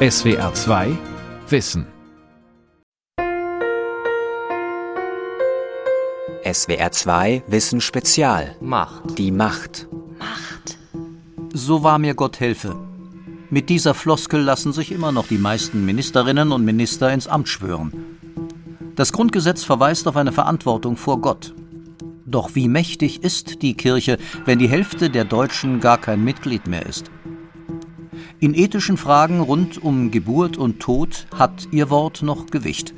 SWR 2 Wissen SWR 2 Wissen Spezial Macht. Die Macht Macht. So wahr mir Gott helfe. Mit dieser Floskel lassen sich immer noch die meisten Ministerinnen und Minister ins Amt schwören. Das Grundgesetz verweist auf eine Verantwortung vor Gott. Doch wie mächtig ist die Kirche, wenn die Hälfte der Deutschen gar kein Mitglied mehr ist? In ethischen Fragen rund um Geburt und Tod hat ihr Wort noch Gewicht.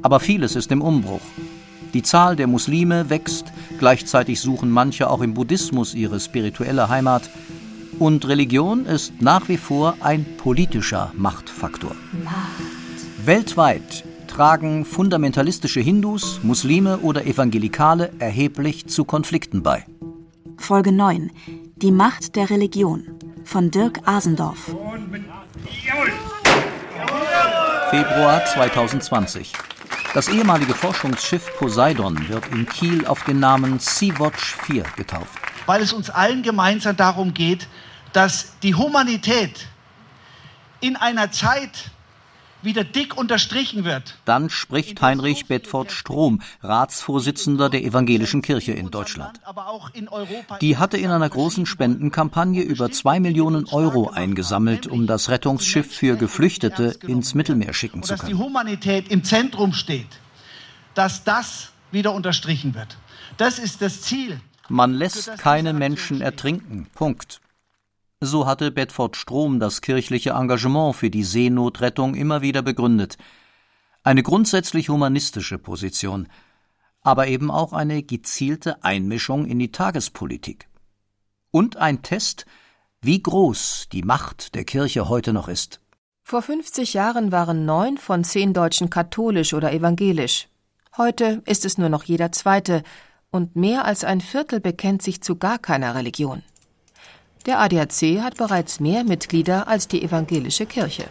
Aber vieles ist im Umbruch. Die Zahl der Muslime wächst, gleichzeitig suchen manche auch im Buddhismus ihre spirituelle Heimat. Und Religion ist nach wie vor ein politischer Machtfaktor. Weltweit tragen fundamentalistische Hindus, Muslime oder Evangelikale erheblich zu Konflikten bei. Folge 9. Die Macht der Religion. Von Dirk Asendorf. Februar 2020. Das ehemalige Forschungsschiff Poseidon wird in Kiel auf den Namen Sea-Watch 4 getauft. weil es uns allen gemeinsam darum geht, dass die Humanität in einer Zeit wieder dick unterstrichen wird. Dann spricht Heinrich Bedford Strom, Ratsvorsitzender der Evangelischen Kirche in Deutschland. Die hatte in einer großen Spendenkampagne über zwei Millionen Euro eingesammelt, um das Rettungsschiff für Geflüchtete ins Mittelmeer schicken zu dass die können. Humanität im Zentrum steht, dass das wieder unterstrichen wird. Das ist das Ziel. Man lässt keine Menschen ertrinken. Punkt. So hatte Bedford Strom das kirchliche Engagement für die Seenotrettung immer wieder begründet. Eine grundsätzlich humanistische Position, aber eben auch eine gezielte Einmischung in die Tagespolitik. Und ein Test, wie groß die Macht der Kirche heute noch ist. Vor 50 Jahren waren neun von zehn Deutschen katholisch oder evangelisch. Heute ist es nur noch jeder Zweite und mehr als ein Viertel bekennt sich zu gar keiner Religion. Der ADAC hat bereits mehr Mitglieder als die evangelische Kirche.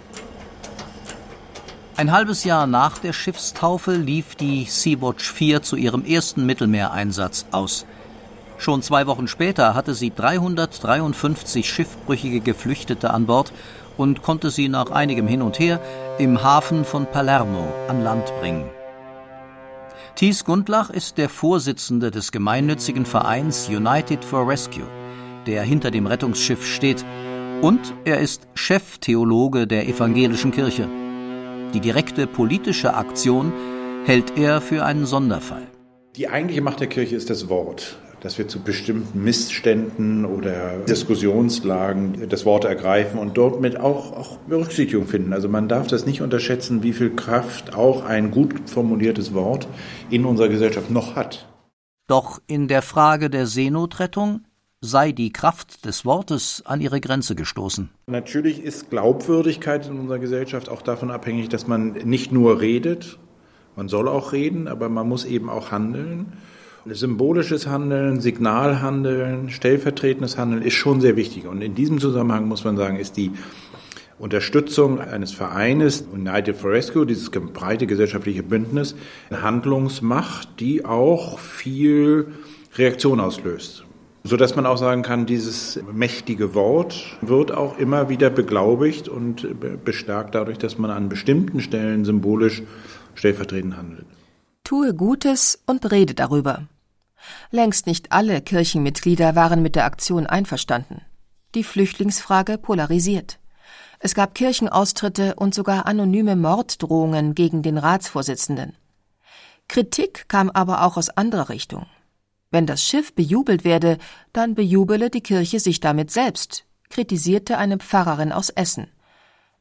Ein halbes Jahr nach der Schiffstaufe lief die Sea-Watch 4 zu ihrem ersten Mittelmeereinsatz aus. Schon zwei Wochen später hatte sie 353 schiffbrüchige Geflüchtete an Bord und konnte sie nach einigem Hin und Her im Hafen von Palermo an Land bringen. Thies Gundlach ist der Vorsitzende des gemeinnützigen Vereins United for Rescue, der hinter dem Rettungsschiff steht, und er ist Cheftheologe der evangelischen Kirche. Die direkte politische Aktion hält er für einen Sonderfall. Die eigentliche Macht der Kirche ist das Wort, dass wir zu bestimmten Missständen oder Diskussionslagen das Wort ergreifen und dort mit auch, auch Berücksichtigung finden. Also man darf das nicht unterschätzen, wie viel Kraft auch ein gut formuliertes Wort in unserer Gesellschaft noch hat. Doch in der Frage der Seenotrettung sei die Kraft des Wortes an ihre Grenze gestoßen. Natürlich ist Glaubwürdigkeit in unserer Gesellschaft auch davon abhängig, dass man nicht nur redet, man soll auch reden, aber man muss eben auch handeln. Symbolisches Handeln, Signalhandeln, stellvertretendes Handeln ist schon sehr wichtig. Und in diesem Zusammenhang muss man sagen, ist die Unterstützung eines Vereines United for Rescue, dieses breite gesellschaftliche Bündnis, eine Handlungsmacht, die auch viel Reaktion auslöst. So dass man auch sagen kann, dieses mächtige Wort wird auch immer wieder beglaubigt und bestärkt dadurch, dass man an bestimmten Stellen symbolisch stellvertretend handelt. Tue Gutes und rede darüber. Längst nicht alle Kirchenmitglieder waren mit der Aktion einverstanden. Die Flüchtlingsfrage polarisiert. Es gab Kirchenaustritte und sogar anonyme Morddrohungen gegen den Ratsvorsitzenden. Kritik kam aber auch aus anderer Richtung. Wenn das Schiff bejubelt werde, dann bejubele die Kirche sich damit selbst, kritisierte eine Pfarrerin aus Essen.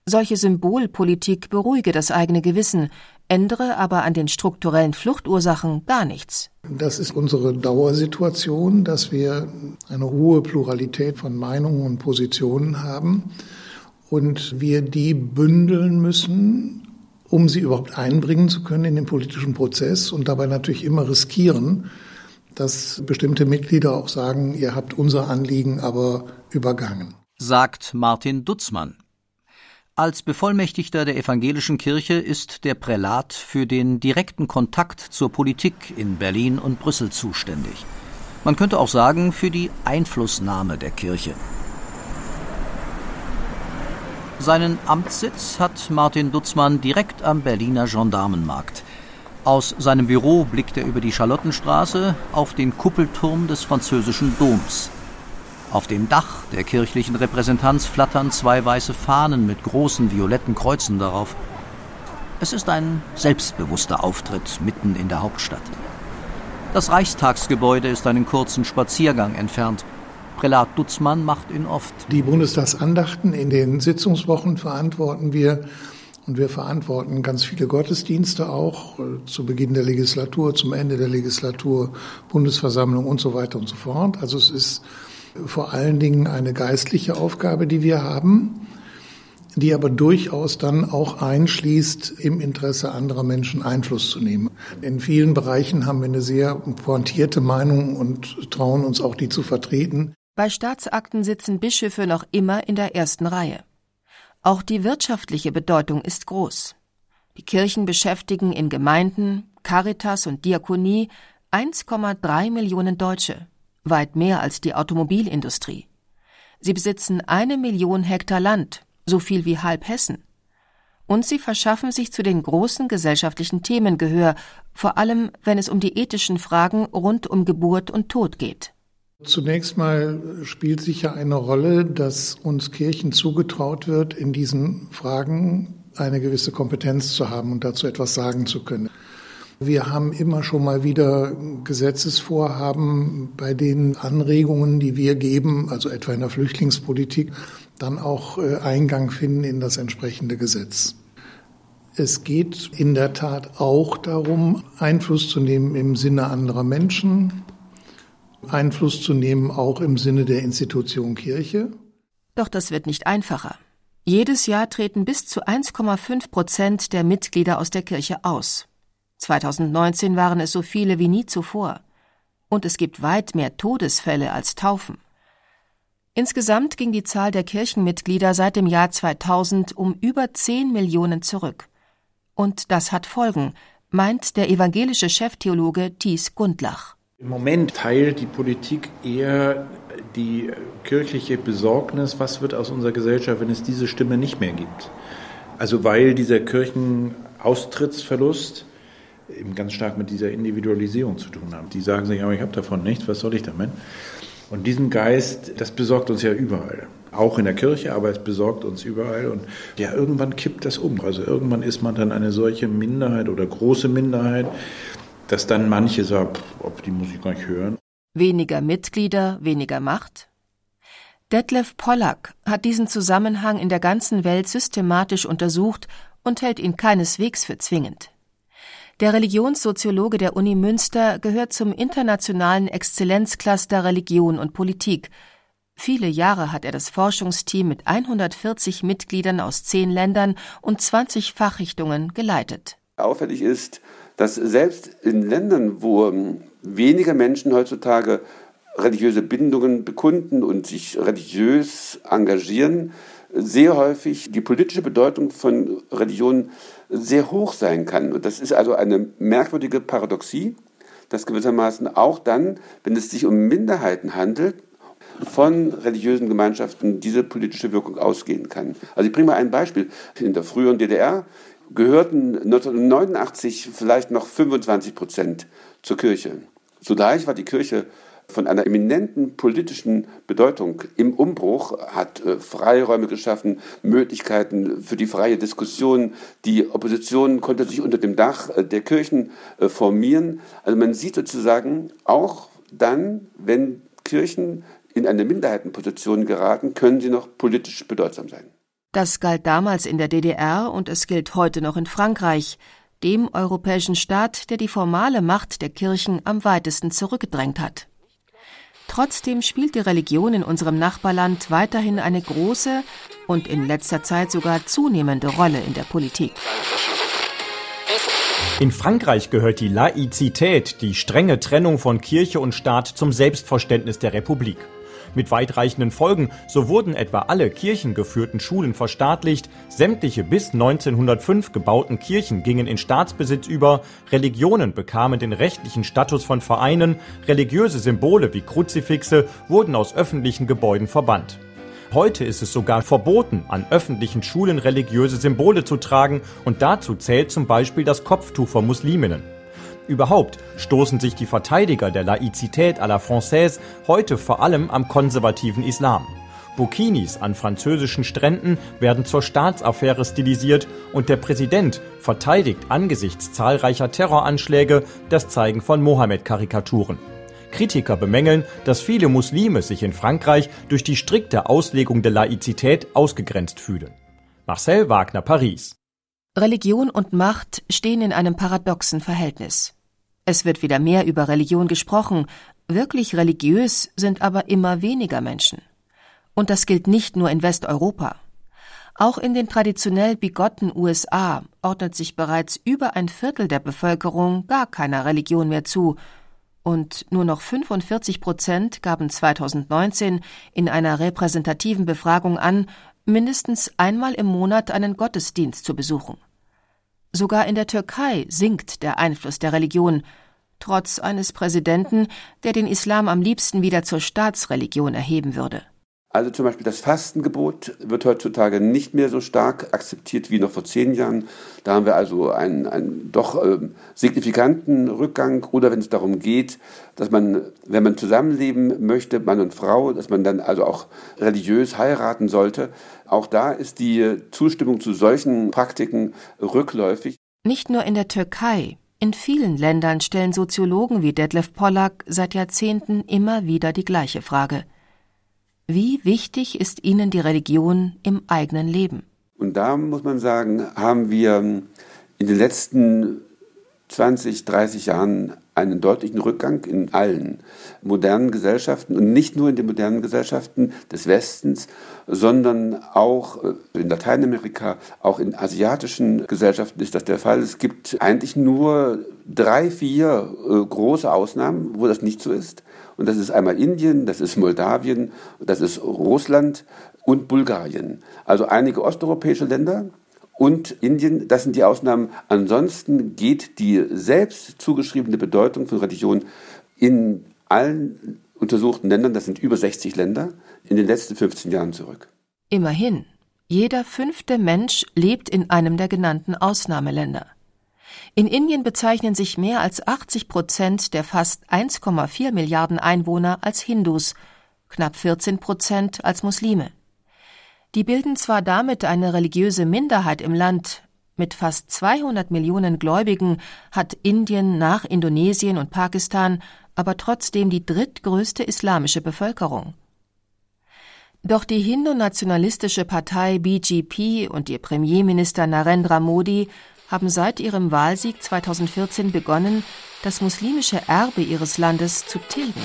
Solche Symbolpolitik beruhige das eigene Gewissen, ändere aber an den strukturellen Fluchtursachen gar nichts. Das ist unsere Dauersituation, dass wir eine hohe Pluralität von Meinungen und Positionen haben und wir die bündeln müssen, um sie überhaupt einbringen zu können in den politischen Prozess und dabei natürlich immer riskieren, dass bestimmte Mitglieder auch sagen, ihr habt unser Anliegen aber übergangen. Sagt Martin Dutzmann. Als Bevollmächtigter der evangelischen Kirche ist der Prälat für den direkten Kontakt zur Politik in Berlin und Brüssel zuständig. Man könnte auch sagen, für die Einflussnahme der Kirche. Seinen Amtssitz hat Martin Dutzmann direkt am Berliner Gendarmenmarkt. Aus seinem Büro blickt er über die Charlottenstraße auf den Kuppelturm des französischen Doms. Auf dem Dach der kirchlichen Repräsentanz flattern zwei weiße Fahnen mit großen violetten Kreuzen darauf. Es ist ein selbstbewusster Auftritt mitten in der Hauptstadt. Das Reichstagsgebäude ist einen kurzen Spaziergang entfernt. Prälat Dutzmann macht ihn oft. Die Bundestagsandachten in den Sitzungswochen verantworten wir und wir verantworten ganz viele Gottesdienste auch äh, zu Beginn der Legislatur, zum Ende der Legislatur, Bundesversammlung und so weiter und so fort. Also es ist vor allen Dingen eine geistliche Aufgabe, die wir haben, die aber durchaus dann auch einschließt, im Interesse anderer Menschen Einfluss zu nehmen. In vielen Bereichen haben wir eine sehr pointierte Meinung und trauen uns auch, die zu vertreten. Bei Staatsakten sitzen Bischöfe noch immer in der ersten Reihe. Auch die wirtschaftliche Bedeutung ist groß. Die Kirchen beschäftigen in Gemeinden, Caritas und Diakonie 1,3 Millionen Deutsche, weit mehr als die Automobilindustrie. Sie besitzen eine Million Hektar Land, so viel wie halb Hessen. Und sie verschaffen sich zu den großen gesellschaftlichen Themen Gehör, vor allem wenn es um die ethischen Fragen rund um Geburt und Tod geht. Zunächst mal spielt sicher eine Rolle, dass uns Kirchen zugetraut wird, in diesen Fragen eine gewisse Kompetenz zu haben und dazu etwas sagen zu können. Wir haben immer schon mal wieder Gesetzesvorhaben, bei denen Anregungen, die wir geben, also etwa in der Flüchtlingspolitik, dann auch äh, Eingang finden in das entsprechende Gesetz. Es geht in der Tat auch darum, Einfluss zu nehmen im Sinne anderer Menschen, Einfluss zu nehmen, auch im Sinne der Institution Kirche. Doch das wird nicht einfacher. Jedes Jahr treten bis zu 1,5 Prozent der Mitglieder aus der Kirche aus. 2019 waren es so viele wie nie zuvor. Und es gibt weit mehr Todesfälle als Taufen. Insgesamt ging die Zahl der Kirchenmitglieder seit dem Jahr 2000 um über 10 Millionen zurück. Und das hat Folgen, meint der evangelische Cheftheologe Thies Gundlach. Im Moment teilt die Politik eher die kirchliche Besorgnis, was wird aus unserer Gesellschaft, wenn es diese Stimme nicht mehr gibt. Also weil dieser Kirchenaustrittsverlust eben ganz stark mit dieser Individualisierung zu tun hat. Die sagen sich, aber ich habe davon nichts, was soll ich damit? Und diesen Geist, das besorgt uns ja überall. Auch in der Kirche, aber es besorgt uns überall. Und ja, irgendwann kippt das um. Also irgendwann ist man dann eine solche Minderheit oder große Minderheit, dass dann manche sagen, ob die muss ich gar nicht hören. Weniger Mitglieder, weniger Macht? Detlef Pollack hat diesen Zusammenhang in der ganzen Welt systematisch untersucht und hält ihn keineswegs für zwingend. Der Religionssoziologe der Uni Münster gehört zum internationalen Exzellenzcluster Religion und Politik. Viele Jahre hat er das Forschungsteam mit 140 Mitgliedern aus zehn Ländern und 20 Fachrichtungen geleitet. Auffällig ist, dass selbst in Ländern, wo ähm, weniger Menschen heutzutage religiöse Bindungen bekunden und sich religiös engagieren, sehr häufig die politische Bedeutung von Religion sehr hoch sein kann. Und das ist also eine merkwürdige Paradoxie, dass gewissermaßen auch dann, wenn es sich um Minderheiten handelt, von religiösen Gemeinschaften diese politische Wirkung ausgehen kann. Also ich bringe mal ein Beispiel. In der früheren DDR gehörten 1989 vielleicht noch 25 Prozent zur Kirche. Zugleich war die Kirche von einer eminenten politischen Bedeutung im Umbruch, hat äh, Freiräume geschaffen, Möglichkeiten für die freie Diskussion. Die Opposition konnte sich unter dem Dach äh, der Kirchen äh, formieren. Also man sieht sozusagen auch dann, wenn Kirchen in eine Minderheitenposition geraten, können sie noch politisch bedeutsam sein. Das galt damals in der DDR und es gilt heute noch in Frankreich, dem europäischen Staat, der die formale Macht der Kirchen am weitesten zurückgedrängt hat. Trotzdem spielt die Religion in unserem Nachbarland weiterhin eine große und in letzter Zeit sogar zunehmende Rolle in der Politik. In Frankreich gehört die Laizität, die strenge Trennung von Kirche und Staat, zum Selbstverständnis der Republik mit weitreichenden Folgen. So wurden etwa alle kirchengeführten Schulen verstaatlicht, sämtliche bis 1905 gebauten Kirchen gingen in Staatsbesitz über, Religionen bekamen den rechtlichen Status von Vereinen, religiöse Symbole wie Kruzifixe wurden aus öffentlichen Gebäuden verbannt. Heute ist es sogar verboten, an öffentlichen Schulen religiöse Symbole zu tragen und dazu zählt zum Beispiel das Kopftuch von Musliminnen. Überhaupt stoßen sich die Verteidiger der Laizität à la Française heute vor allem am konservativen Islam. Burkinis an französischen Stränden werden zur Staatsaffäre stilisiert und der Präsident verteidigt angesichts zahlreicher Terroranschläge das Zeigen von Mohammed-Karikaturen. Kritiker bemängeln, dass viele Muslime sich in Frankreich durch die strikte Auslegung der Laizität ausgegrenzt fühlen. Marcel Wagner, Paris. Religion und Macht stehen in einem paradoxen Verhältnis. Es wird wieder mehr über Religion gesprochen, wirklich religiös sind aber immer weniger Menschen. Und das gilt nicht nur in Westeuropa. Auch in den traditionell bigotten USA ordnet sich bereits über ein Viertel der Bevölkerung gar keiner Religion mehr zu, und nur noch 45 Prozent gaben 2019 in einer repräsentativen Befragung an, mindestens einmal im Monat einen Gottesdienst zu besuchen. Sogar in der Türkei sinkt der Einfluss der Religion, trotz eines Präsidenten, der den Islam am liebsten wieder zur Staatsreligion erheben würde. Also zum Beispiel das Fastengebot wird heutzutage nicht mehr so stark akzeptiert wie noch vor zehn Jahren. Da haben wir also einen, einen doch äh, signifikanten Rückgang. Oder wenn es darum geht, dass man, wenn man zusammenleben möchte, Mann und Frau, dass man dann also auch religiös heiraten sollte. Auch da ist die Zustimmung zu solchen Praktiken rückläufig. Nicht nur in der Türkei. In vielen Ländern stellen Soziologen wie Detlef Pollack seit Jahrzehnten immer wieder die gleiche Frage. Wie wichtig ist Ihnen die Religion im eigenen Leben? Und da muss man sagen, haben wir in den letzten 20, 30 Jahren einen deutlichen Rückgang in allen modernen Gesellschaften und nicht nur in den modernen Gesellschaften des Westens, sondern auch äh, in Lateinamerika, auch in asiatischen Gesellschaften ist das der Fall. Es gibt eigentlich nur drei, vier äh, große Ausnahmen, wo das nicht so ist. Und das ist einmal Indien, das ist Moldawien, das ist Russland und Bulgarien. Also einige osteuropäische Länder und Indien, das sind die Ausnahmen. Ansonsten geht die selbst zugeschriebene Bedeutung von Religion in allen untersuchten Ländern, das sind über 60 Länder, in den letzten 15 Jahren zurück. Immerhin, jeder fünfte Mensch lebt in einem der genannten Ausnahmeländer. In Indien bezeichnen sich mehr als 80 Prozent der fast 1,4 Milliarden Einwohner als Hindus, knapp 14 Prozent als Muslime. Die bilden zwar damit eine religiöse Minderheit im Land, mit fast 200 Millionen Gläubigen hat Indien nach Indonesien und Pakistan aber trotzdem die drittgrößte islamische Bevölkerung. Doch die hindu-nationalistische Partei BGP und ihr Premierminister Narendra Modi haben seit ihrem Wahlsieg 2014 begonnen, das muslimische Erbe ihres Landes zu tilgen.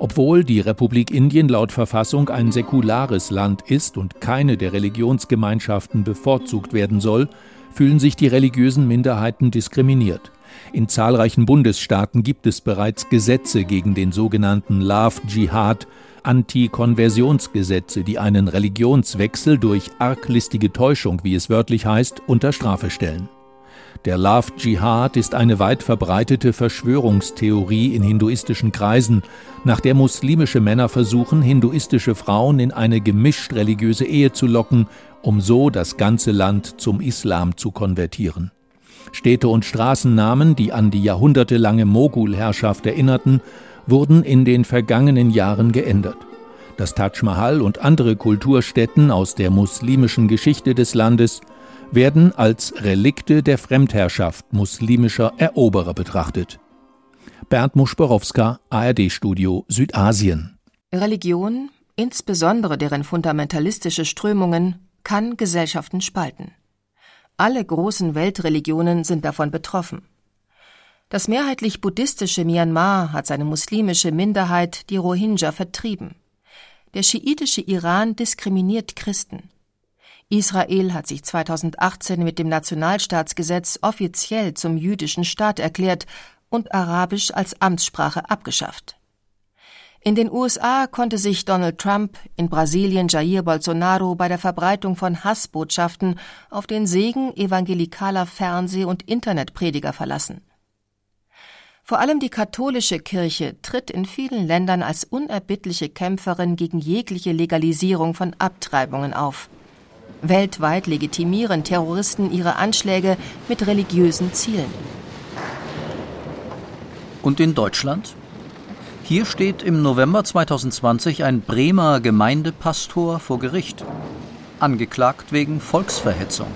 Obwohl die Republik Indien laut Verfassung ein säkulares Land ist und keine der Religionsgemeinschaften bevorzugt werden soll, fühlen sich die religiösen Minderheiten diskriminiert. In zahlreichen Bundesstaaten gibt es bereits Gesetze gegen den sogenannten Love Jihad, Anti-Konversionsgesetze, die einen Religionswechsel durch arglistige Täuschung, wie es wörtlich heißt, unter Strafe stellen. Der Love Jihad ist eine weit verbreitete Verschwörungstheorie in hinduistischen Kreisen, nach der muslimische Männer versuchen, hinduistische Frauen in eine gemischt religiöse Ehe zu locken, um so das ganze Land zum Islam zu konvertieren. Städte und Straßennamen, die an die jahrhundertelange Mogulherrschaft erinnerten, wurden in den vergangenen Jahren geändert. Das Taj Mahal und andere Kulturstätten aus der muslimischen Geschichte des Landes werden als Relikte der Fremdherrschaft muslimischer Eroberer betrachtet. Bernd Muschborowska, ARD-Studio Südasien. Religion, insbesondere deren fundamentalistische Strömungen, kann Gesellschaften spalten. Alle großen Weltreligionen sind davon betroffen. Das mehrheitlich buddhistische Myanmar hat seine muslimische Minderheit, die Rohingya, vertrieben. Der schiitische Iran diskriminiert Christen. Israel hat sich 2018 mit dem Nationalstaatsgesetz offiziell zum jüdischen Staat erklärt und Arabisch als Amtssprache abgeschafft. In den USA konnte sich Donald Trump, in Brasilien Jair Bolsonaro bei der Verbreitung von Hassbotschaften auf den Segen evangelikaler Fernseh- und Internetprediger verlassen. Vor allem die katholische Kirche tritt in vielen Ländern als unerbittliche Kämpferin gegen jegliche Legalisierung von Abtreibungen auf. Weltweit legitimieren Terroristen ihre Anschläge mit religiösen Zielen. Und in Deutschland? Hier steht im November 2020 ein Bremer Gemeindepastor vor Gericht, angeklagt wegen Volksverhetzung.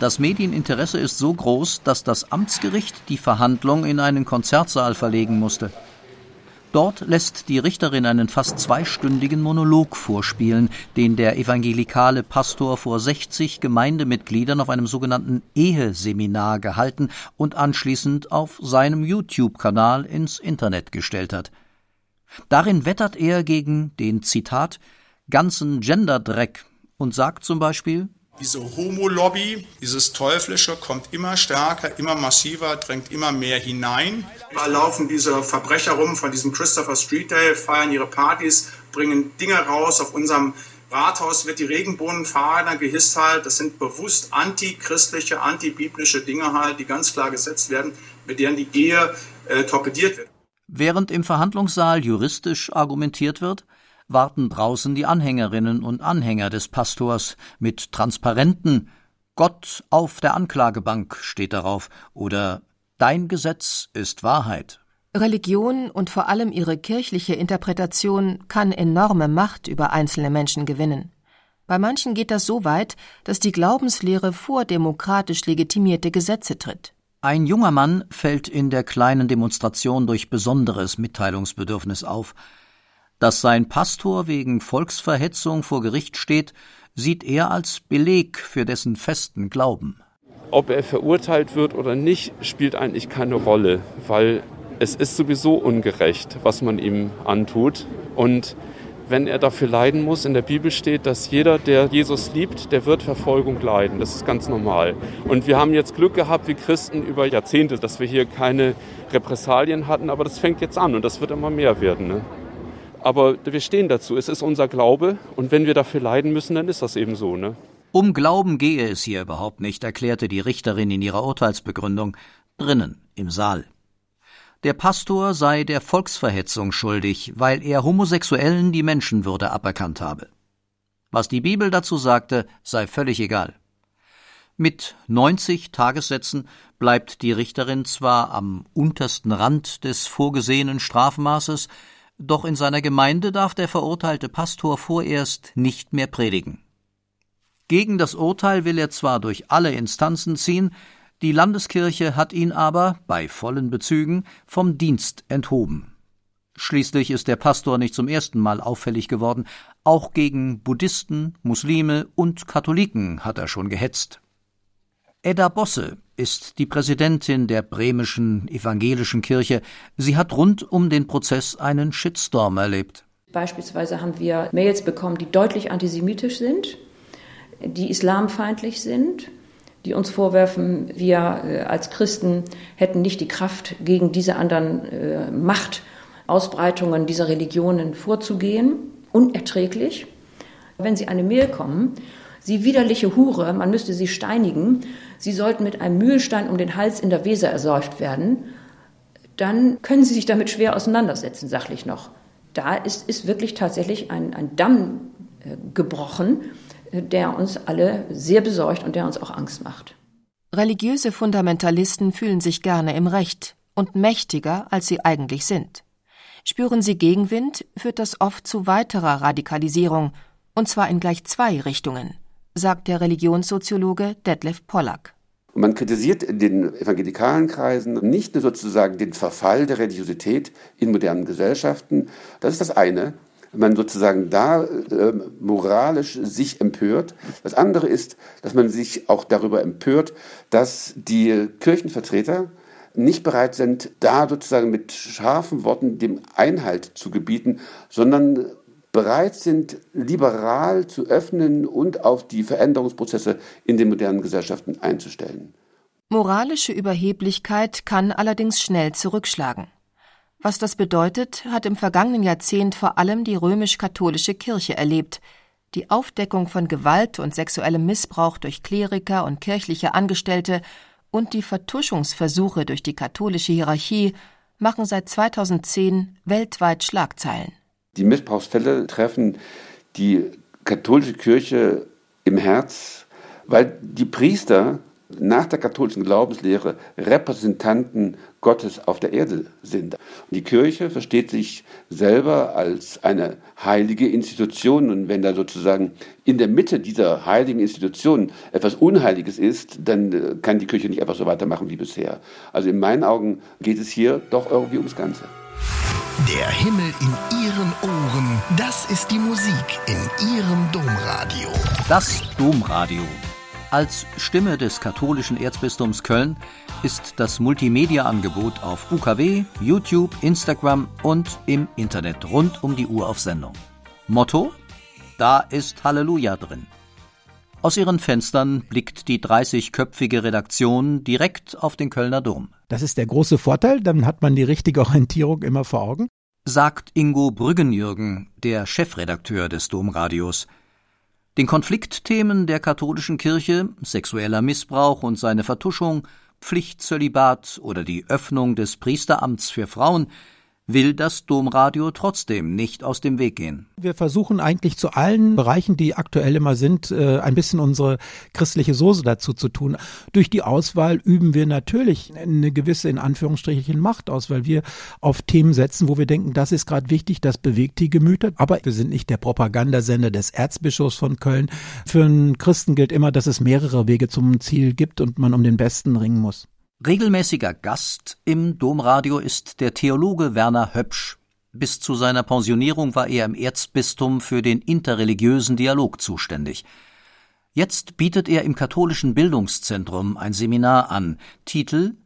Das Medieninteresse ist so groß, dass das Amtsgericht die Verhandlung in einen Konzertsaal verlegen musste. Dort lässt die Richterin einen fast zweistündigen Monolog vorspielen, den der evangelikale Pastor vor 60 Gemeindemitgliedern auf einem sogenannten Eheseminar gehalten und anschließend auf seinem YouTube-Kanal ins Internet gestellt hat. Darin wettert er gegen den Zitat ganzen Genderdreck und sagt zum Beispiel diese Homo-Lobby, dieses Teuflische kommt immer stärker, immer massiver, drängt immer mehr hinein. Da laufen diese Verbrecher rum von diesem Christopher Street Day, feiern ihre Partys, bringen Dinge raus. Auf unserem Rathaus wird die Regenbohnenfahne gehisst halt. Das sind bewusst antichristliche, antibiblische Dinge halt, die ganz klar gesetzt werden, mit denen die Ehe äh, torpediert wird. Während im Verhandlungssaal juristisch argumentiert wird, warten draußen die Anhängerinnen und Anhänger des Pastors mit Transparenten Gott auf der Anklagebank steht darauf oder Dein Gesetz ist Wahrheit. Religion und vor allem ihre kirchliche Interpretation kann enorme Macht über einzelne Menschen gewinnen. Bei manchen geht das so weit, dass die Glaubenslehre vor demokratisch legitimierte Gesetze tritt. Ein junger Mann fällt in der kleinen Demonstration durch besonderes Mitteilungsbedürfnis auf. Dass sein Pastor wegen Volksverhetzung vor Gericht steht, sieht er als Beleg für dessen festen Glauben. Ob er verurteilt wird oder nicht, spielt eigentlich keine Rolle, weil es ist sowieso ungerecht, was man ihm antut. Und wenn er dafür leiden muss, in der Bibel steht, dass jeder, der Jesus liebt, der wird Verfolgung leiden. Das ist ganz normal. Und wir haben jetzt Glück gehabt, wie Christen über Jahrzehnte, dass wir hier keine Repressalien hatten, aber das fängt jetzt an und das wird immer mehr werden. Ne? Aber wir stehen dazu. Es ist unser Glaube und wenn wir dafür leiden müssen, dann ist das eben so. Ne? Um Glauben gehe es hier überhaupt nicht, erklärte die Richterin in ihrer Urteilsbegründung. Drinnen, im Saal. Der Pastor sei der Volksverhetzung schuldig, weil er Homosexuellen die Menschenwürde aberkannt habe. Was die Bibel dazu sagte, sei völlig egal. Mit 90 Tagessätzen bleibt die Richterin zwar am untersten Rand des vorgesehenen Strafmaßes, doch in seiner Gemeinde darf der verurteilte Pastor vorerst nicht mehr predigen. Gegen das Urteil will er zwar durch alle Instanzen ziehen, die Landeskirche hat ihn aber, bei vollen Bezügen, vom Dienst enthoben. Schließlich ist der Pastor nicht zum ersten Mal auffällig geworden, auch gegen Buddhisten, Muslime und Katholiken hat er schon gehetzt. Edda Bosse ist die Präsidentin der bremischen evangelischen Kirche. Sie hat rund um den Prozess einen Shitstorm erlebt. Beispielsweise haben wir Mails bekommen, die deutlich antisemitisch sind, die islamfeindlich sind, die uns vorwerfen, wir äh, als Christen hätten nicht die Kraft, gegen diese anderen äh, Machtausbreitungen dieser Religionen vorzugehen. Unerträglich. Wenn Sie eine Mail kommen, Sie widerliche Hure, man müsste Sie steinigen, Sie sollten mit einem Mühlstein um den Hals in der Weser ersäuft werden, dann können Sie sich damit schwer auseinandersetzen, sachlich noch. Da ist, ist wirklich tatsächlich ein, ein Damm äh, gebrochen, äh, der uns alle sehr besorgt und der uns auch Angst macht. Religiöse Fundamentalisten fühlen sich gerne im Recht und mächtiger, als sie eigentlich sind. Spüren sie Gegenwind, führt das oft zu weiterer Radikalisierung, und zwar in gleich zwei Richtungen sagt der Religionssoziologe Detlef Pollack. Man kritisiert in den evangelikalen Kreisen nicht nur sozusagen den Verfall der Religiosität in modernen Gesellschaften, das ist das eine, man sozusagen da äh, moralisch sich empört. Das andere ist, dass man sich auch darüber empört, dass die Kirchenvertreter nicht bereit sind, da sozusagen mit scharfen Worten dem Einhalt zu gebieten, sondern bereit sind, liberal zu öffnen und auf die Veränderungsprozesse in den modernen Gesellschaften einzustellen. Moralische Überheblichkeit kann allerdings schnell zurückschlagen. Was das bedeutet, hat im vergangenen Jahrzehnt vor allem die römisch-katholische Kirche erlebt. Die Aufdeckung von Gewalt und sexuellem Missbrauch durch Kleriker und kirchliche Angestellte und die Vertuschungsversuche durch die katholische Hierarchie machen seit 2010 weltweit Schlagzeilen. Die Missbrauchsfälle treffen die katholische Kirche im Herz, weil die Priester nach der katholischen Glaubenslehre Repräsentanten Gottes auf der Erde sind. Die Kirche versteht sich selber als eine heilige Institution und wenn da sozusagen in der Mitte dieser heiligen Institution etwas Unheiliges ist, dann äh, kann die Kirche nicht einfach so weitermachen wie bisher. Also in meinen Augen geht es hier doch irgendwie ums Ganze. Der Himmel in Ihren Ohren, das ist die Musik in Ihrem Domradio. Das Domradio. Als Stimme des katholischen Erzbistums Köln ist das Multimedia-Angebot auf UKW, YouTube, Instagram und im Internet rund um die Uhr auf Sendung. Motto? Da ist Halleluja drin. Aus ihren Fenstern blickt die 30-köpfige Redaktion direkt auf den Kölner Dom. Das ist der große Vorteil, dann hat man die richtige Orientierung immer vor Augen. Sagt Ingo Brüggenjürgen, der Chefredakteur des Domradios. Den Konfliktthemen der katholischen Kirche, sexueller Missbrauch und seine Vertuschung, Pflichtzölibat oder die Öffnung des Priesteramts für Frauen will das Domradio trotzdem nicht aus dem Weg gehen. Wir versuchen eigentlich zu allen Bereichen, die aktuell immer sind, äh, ein bisschen unsere christliche Soße dazu zu tun. Durch die Auswahl üben wir natürlich eine gewisse, in Anführungsstrichen, Macht aus, weil wir auf Themen setzen, wo wir denken, das ist gerade wichtig, das bewegt die Gemüter. Aber wir sind nicht der Propagandasender des Erzbischofs von Köln. Für einen Christen gilt immer, dass es mehrere Wege zum Ziel gibt und man um den Besten ringen muss. Regelmäßiger Gast im Domradio ist der Theologe Werner Höpsch. Bis zu seiner Pensionierung war er im Erzbistum für den interreligiösen Dialog zuständig. Jetzt bietet er im katholischen Bildungszentrum ein Seminar an, Titel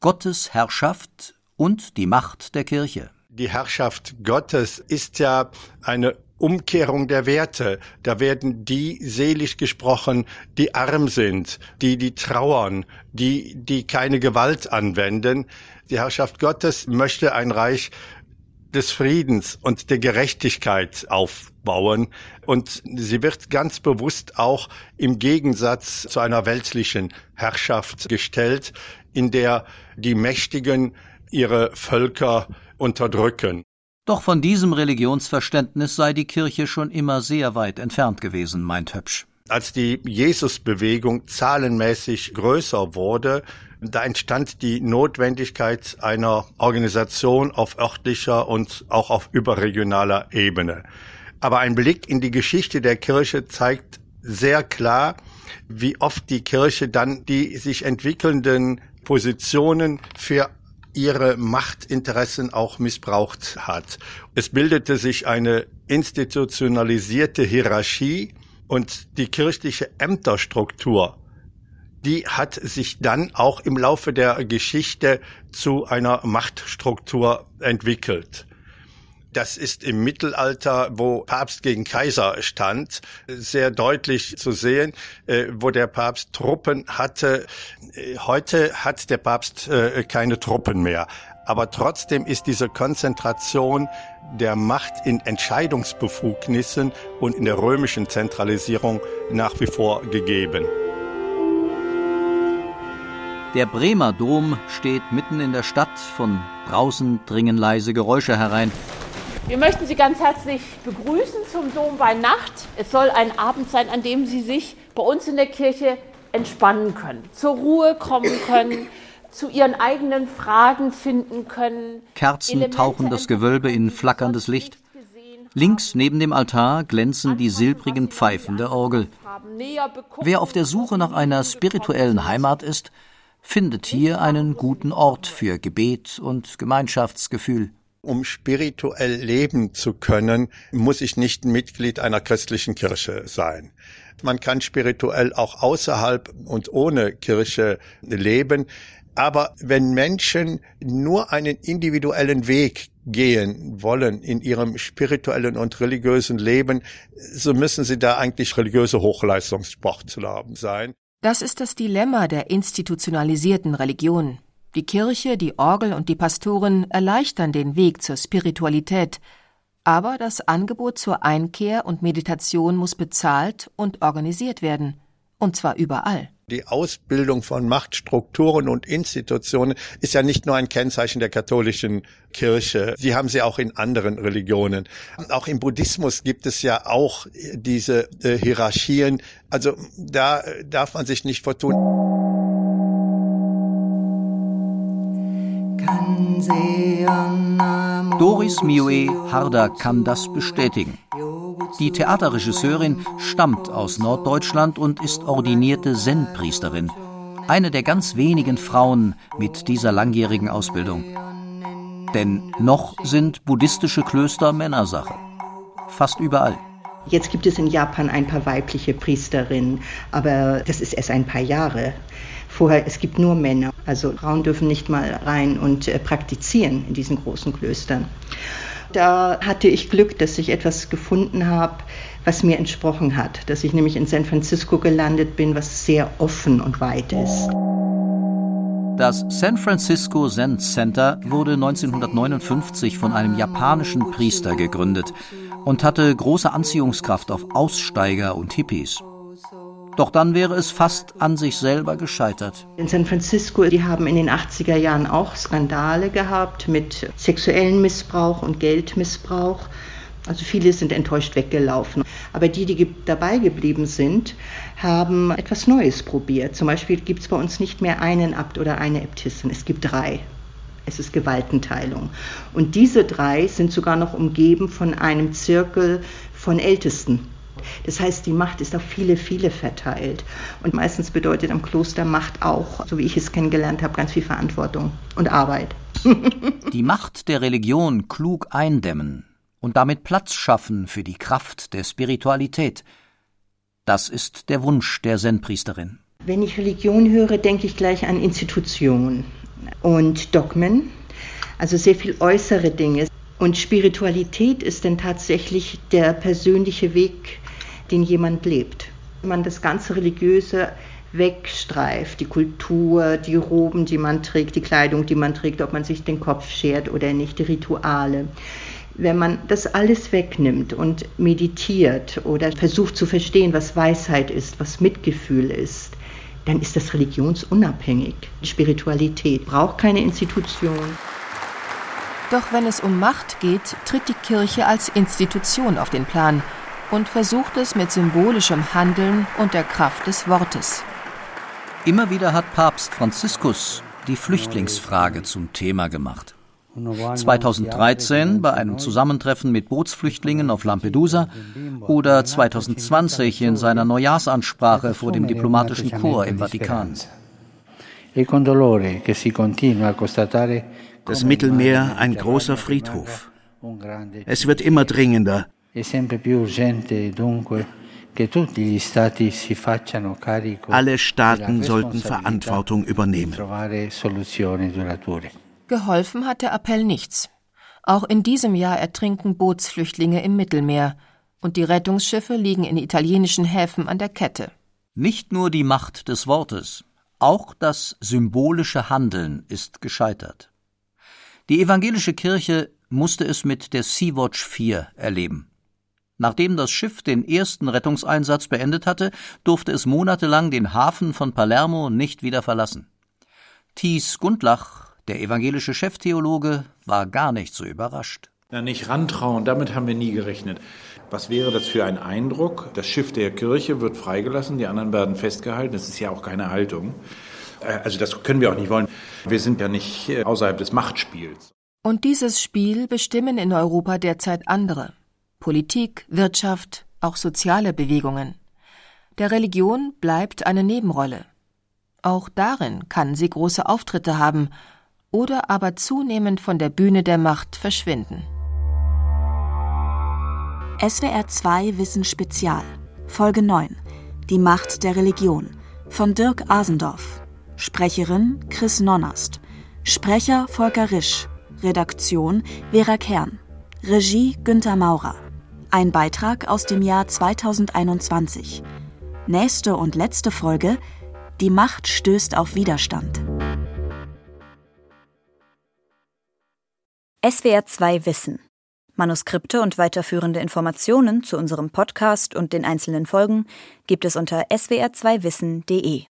Gottes Herrschaft und die Macht der Kirche. Die Herrschaft Gottes ist ja eine Umkehrung der Werte. Da werden die selig gesprochen, die arm sind, die, die trauern, die, die keine Gewalt anwenden. Die Herrschaft Gottes möchte ein Reich des Friedens und der Gerechtigkeit aufbauen. Und sie wird ganz bewusst auch im Gegensatz zu einer weltlichen Herrschaft gestellt, in der die Mächtigen ihre Völker unterdrücken. Doch von diesem Religionsverständnis sei die Kirche schon immer sehr weit entfernt gewesen, meint Höpsch. Als die Jesusbewegung zahlenmäßig größer wurde, da entstand die Notwendigkeit einer Organisation auf örtlicher und auch auf überregionaler Ebene. Aber ein Blick in die Geschichte der Kirche zeigt sehr klar, wie oft die Kirche dann die sich entwickelnden Positionen für ihre Machtinteressen auch missbraucht hat. Es bildete sich eine institutionalisierte Hierarchie und die kirchliche Ämterstruktur, die hat sich dann auch im Laufe der Geschichte zu einer Machtstruktur entwickelt. Das ist im Mittelalter, wo Papst gegen Kaiser stand, sehr deutlich zu sehen, äh, wo der Papst Truppen hatte. Äh, heute hat der Papst äh, keine Truppen mehr. Aber trotzdem ist diese Konzentration der Macht in Entscheidungsbefugnissen und in der römischen Zentralisierung nach wie vor gegeben. Der Bremer Dom steht mitten in der Stadt, von draußen dringen leise Geräusche herein. Wir möchten Sie ganz herzlich begrüßen zum Dom bei Nacht. Es soll ein Abend sein, an dem Sie sich bei uns in der Kirche entspannen können, zur Ruhe kommen können, zu Ihren eigenen Fragen finden können. Kerzen Elemente tauchen das Gewölbe in flackerndes Licht. Links neben dem Altar glänzen die silbrigen Pfeifen der Orgel. Wer auf der Suche nach einer spirituellen Heimat ist, findet hier einen guten Ort für Gebet und Gemeinschaftsgefühl. Um spirituell leben zu können, muss ich nicht Mitglied einer christlichen Kirche sein. Man kann spirituell auch außerhalb und ohne Kirche leben. Aber wenn Menschen nur einen individuellen Weg gehen wollen in ihrem spirituellen und religiösen Leben, so müssen sie da eigentlich religiöse Hochleistungssportler sein. Das ist das Dilemma der institutionalisierten Religion. Die Kirche, die Orgel und die Pastoren erleichtern den Weg zur Spiritualität, Aber das Angebot zur Einkehr und Meditation muss bezahlt und organisiert werden. Und zwar überall. Die Ausbildung von Machtstrukturen und Institutionen ist ja nicht nur ein Kennzeichen der katholischen Kirche. Sie haben sie auch in anderen Religionen. Auch im Buddhismus gibt es ja auch diese äh, Hierarchien. Also da darf man sich nicht vertun. Doris Mioe Harder kann das bestätigen. Die Theaterregisseurin stammt aus Norddeutschland und ist ordinierte Zen-Priesterin. Eine der ganz wenigen Frauen mit dieser langjährigen Ausbildung. Denn noch sind buddhistische Klöster Männersache. Fast überall. Jetzt gibt es in Japan ein paar weibliche Priesterinnen, aber das ist erst ein paar Jahre. Vorher, es gibt nur Männer. Also Frauen dürfen nicht mal rein und äh, praktizieren in diesen großen Klöstern. Da hatte ich Glück, dass ich etwas gefunden habe, was mir entsprochen hat. Dass ich nämlich in San Francisco gelandet bin, was sehr offen und weit ist. Das San Francisco Zen Center wurde 1959 von einem japanischen Priester gegründet und hatte große Anziehungskraft auf Aussteiger und Hippies. Doch dann wäre es fast an sich selber gescheitert. In San Francisco, die haben in den 80er Jahren auch Skandale gehabt mit sexuellem Missbrauch und Geldmissbrauch. Also viele sind enttäuscht weggelaufen. Aber die, die dabei geblieben sind, haben etwas Neues probiert. Zum Beispiel gibt es bei uns nicht mehr einen Abt oder eine Äbtissin, es gibt drei. Es ist Gewaltenteilung. Und diese drei sind sogar noch umgeben von einem Zirkel von Ältesten. Das heißt, die Macht ist auf viele, viele verteilt. Und meistens bedeutet am Kloster Macht auch, so wie ich es kennengelernt habe, ganz viel Verantwortung und Arbeit. die Macht der Religion klug eindämmen und damit Platz schaffen für die Kraft der Spiritualität. Das ist der Wunsch der Zen-Priesterin. Wenn ich Religion höre, denke ich gleich an Institutionen und Dogmen, also sehr viel äußere Dinge. Und Spiritualität ist denn tatsächlich der persönliche Weg den jemand lebt. Man das ganze Religiöse wegstreift, die Kultur, die Roben, die man trägt, die Kleidung, die man trägt, ob man sich den Kopf schert oder nicht, die Rituale. Wenn man das alles wegnimmt und meditiert oder versucht zu verstehen, was Weisheit ist, was Mitgefühl ist, dann ist das religionsunabhängig. Spiritualität braucht keine Institution. Doch wenn es um Macht geht, tritt die Kirche als Institution auf den Plan – und versucht es mit symbolischem Handeln und der Kraft des Wortes. Immer wieder hat Papst Franziskus die Flüchtlingsfrage zum Thema gemacht. 2013 bei einem Zusammentreffen mit Bootsflüchtlingen auf Lampedusa oder 2020 in seiner Neujahrsansprache vor dem diplomatischen Chor im Vatikan. Das Mittelmeer ein großer Friedhof. Es wird immer dringender, alle Staaten sollten Verantwortung übernehmen. Geholfen hat der Appell nichts. Auch in diesem Jahr ertrinken Bootsflüchtlinge im Mittelmeer und die Rettungsschiffe liegen in italienischen Häfen an der Kette. Nicht nur die Macht des Wortes, auch das symbolische Handeln ist gescheitert. Die evangelische Kirche musste es mit der Sea-Watch 4 erleben. Nachdem das Schiff den ersten Rettungseinsatz beendet hatte, durfte es monatelang den Hafen von Palermo nicht wieder verlassen. Thies Gundlach, der evangelische Cheftheologe, war gar nicht so überrascht. Na, nicht rantrauen, damit haben wir nie gerechnet. Was wäre das für ein Eindruck? Das Schiff der Kirche wird freigelassen, die anderen werden festgehalten. Das ist ja auch keine Haltung. Äh, also das können wir auch nicht wollen. Wir sind ja nicht äh, außerhalb des Machtspiels. Und dieses Spiel bestimmen in Europa derzeit andere. Politik, Wirtschaft, auch soziale Bewegungen. Der Religion bleibt eine Nebenrolle. Auch darin kann sie große Auftritte haben oder aber zunehmend von der Bühne der Macht verschwinden. SWR 2 Wissen Spezial Folge 9 Die Macht der Religion von Dirk Asendorf Sprecherin Chris Nonnast Sprecher Volker Risch Redaktion Vera Kern Regie Günther Maurer ein Beitrag aus dem Jahr 2021. Nächste und letzte Folge Die Macht stößt auf Widerstand. SWR 2 Wissen Manuskripte und weiterführende Informationen zu unserem Podcast und den einzelnen Folgen gibt es unter swr2wissen.de.